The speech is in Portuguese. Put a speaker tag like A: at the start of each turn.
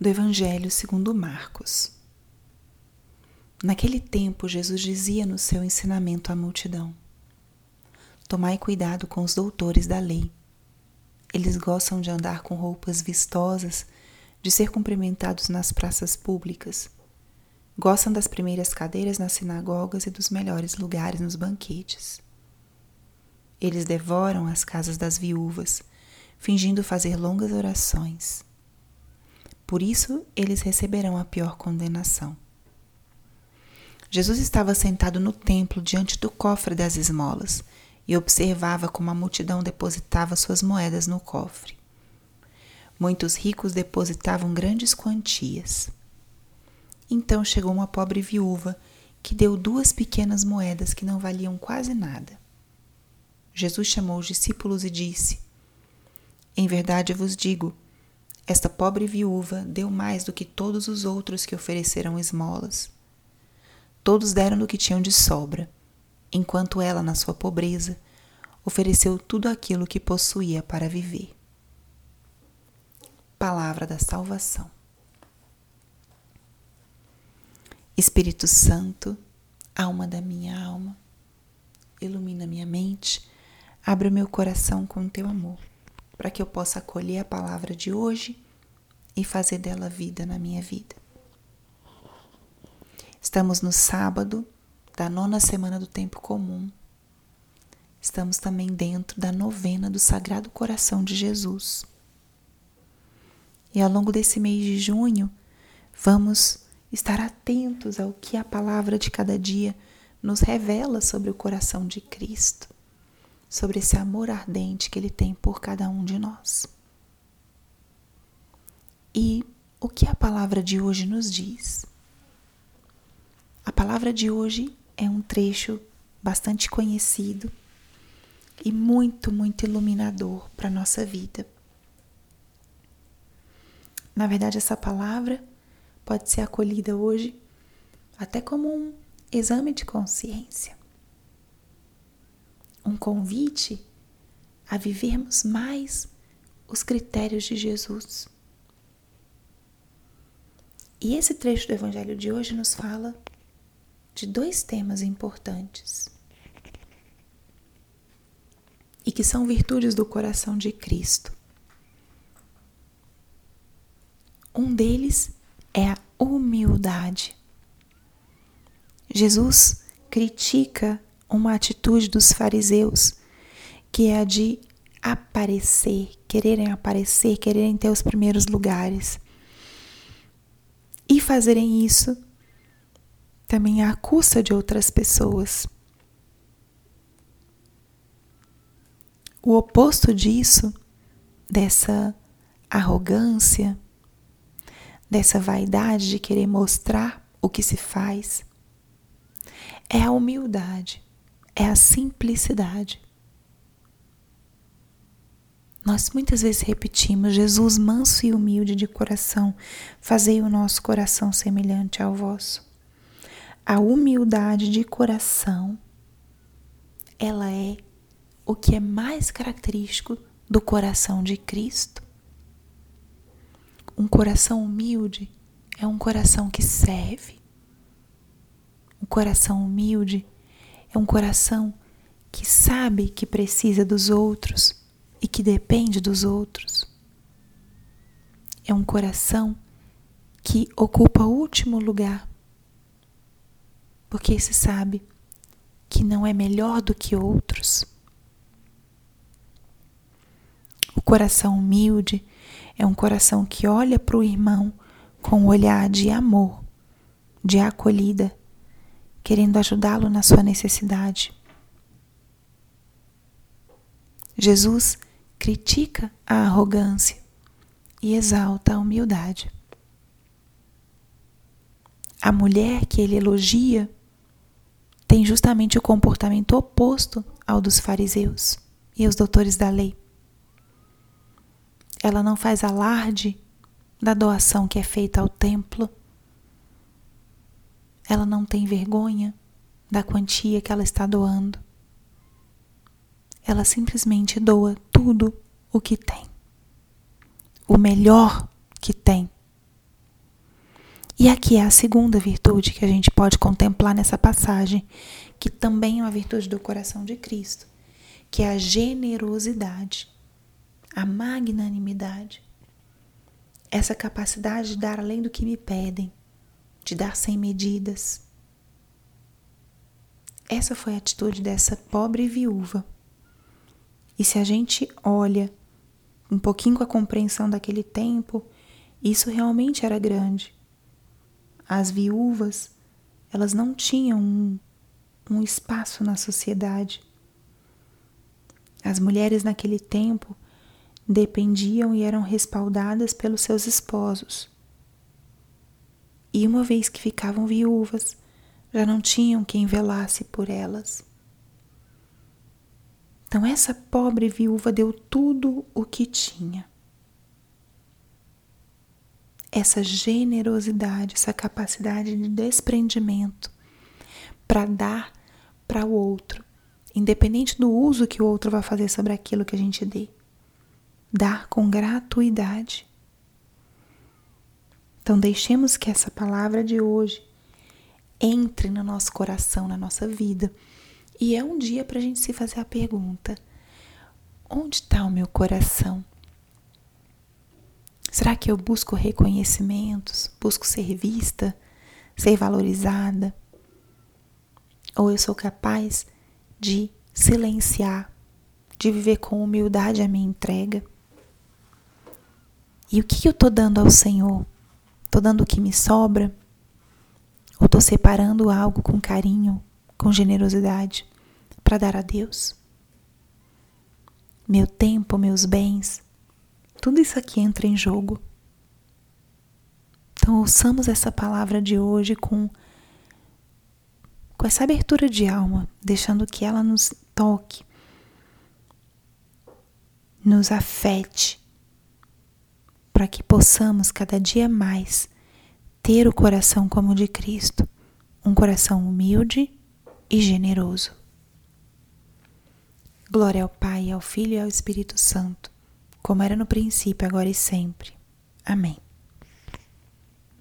A: do Evangelho segundo Marcos. Naquele tempo, Jesus dizia no seu ensinamento à multidão: Tomai cuidado com os doutores da lei. Eles gostam de andar com roupas vistosas, de ser cumprimentados nas praças públicas. Gostam das primeiras cadeiras nas sinagogas e dos melhores lugares nos banquetes. Eles devoram as casas das viúvas, fingindo fazer longas orações. Por isso, eles receberão a pior condenação. Jesus estava sentado no templo diante do cofre das esmolas e observava como a multidão depositava suas moedas no cofre. Muitos ricos depositavam grandes quantias. Então chegou uma pobre viúva que deu duas pequenas moedas que não valiam quase nada. Jesus chamou os discípulos e disse: Em verdade eu vos digo, esta pobre viúva deu mais do que todos os outros que ofereceram esmolas. Todos deram do que tinham de sobra, enquanto ela, na sua pobreza, ofereceu tudo aquilo que possuía para viver. Palavra da Salvação. Espírito Santo, alma da minha alma, ilumina minha mente, abre o meu coração com teu amor para que eu possa acolher a palavra de hoje e fazer dela vida na minha vida. Estamos no sábado da nona semana do tempo comum. Estamos também dentro da novena do Sagrado Coração de Jesus. E ao longo desse mês de junho, vamos estar atentos ao que a palavra de cada dia nos revela sobre o coração de Cristo sobre esse amor ardente que Ele tem por cada um de nós. E o que a palavra de hoje nos diz? A palavra de hoje é um trecho bastante conhecido e muito, muito iluminador para a nossa vida. Na verdade, essa palavra pode ser acolhida hoje até como um exame de consciência um convite a vivermos mais os critérios de Jesus. E esse trecho do Evangelho de hoje nos fala de dois temas importantes e que são virtudes do coração de Cristo. Um deles é a humildade. Jesus critica uma atitude dos fariseus, que é a de aparecer, quererem aparecer, quererem ter os primeiros lugares. E fazerem isso também à custa de outras pessoas. O oposto disso, dessa arrogância, dessa vaidade de querer mostrar o que se faz, é a humildade é a simplicidade. Nós muitas vezes repetimos: Jesus, manso e humilde de coração, fazei o nosso coração semelhante ao vosso. A humildade de coração, ela é o que é mais característico do coração de Cristo. Um coração humilde é um coração que serve. Um coração humilde é um coração que sabe que precisa dos outros e que depende dos outros. É um coração que ocupa o último lugar, porque se sabe que não é melhor do que outros. O coração humilde é um coração que olha para o irmão com um olhar de amor, de acolhida querendo ajudá-lo na sua necessidade. Jesus critica a arrogância e exalta a humildade. A mulher que ele elogia tem justamente o comportamento oposto ao dos fariseus e os doutores da lei. Ela não faz alarde da doação que é feita ao templo ela não tem vergonha da quantia que ela está doando. Ela simplesmente doa tudo o que tem. O melhor que tem. E aqui é a segunda virtude que a gente pode contemplar nessa passagem, que também é uma virtude do coração de Cristo, que é a generosidade, a magnanimidade. Essa capacidade de dar além do que me pedem, de dar sem medidas. Essa foi a atitude dessa pobre viúva. E se a gente olha um pouquinho com a compreensão daquele tempo, isso realmente era grande. As viúvas, elas não tinham um, um espaço na sociedade. As mulheres naquele tempo dependiam e eram respaldadas pelos seus esposos. E uma vez que ficavam viúvas, já não tinham quem velasse por elas. Então, essa pobre viúva deu tudo o que tinha. Essa generosidade, essa capacidade de desprendimento para dar para o outro, independente do uso que o outro vai fazer sobre aquilo que a gente dê. Dar com gratuidade. Então, deixemos que essa palavra de hoje entre no nosso coração, na nossa vida. E é um dia para a gente se fazer a pergunta: onde está o meu coração? Será que eu busco reconhecimentos, busco ser vista, ser valorizada? Ou eu sou capaz de silenciar, de viver com humildade a minha entrega? E o que eu estou dando ao Senhor? Estou dando o que me sobra? Ou estou separando algo com carinho, com generosidade, para dar a Deus? Meu tempo, meus bens, tudo isso aqui entra em jogo. Então, ouçamos essa palavra de hoje com, com essa abertura de alma, deixando que ela nos toque, nos afete, para que possamos cada dia mais ter o coração como o de Cristo, um coração humilde e generoso. Glória ao Pai, ao Filho e ao Espírito Santo, como era no princípio, agora e sempre. Amém.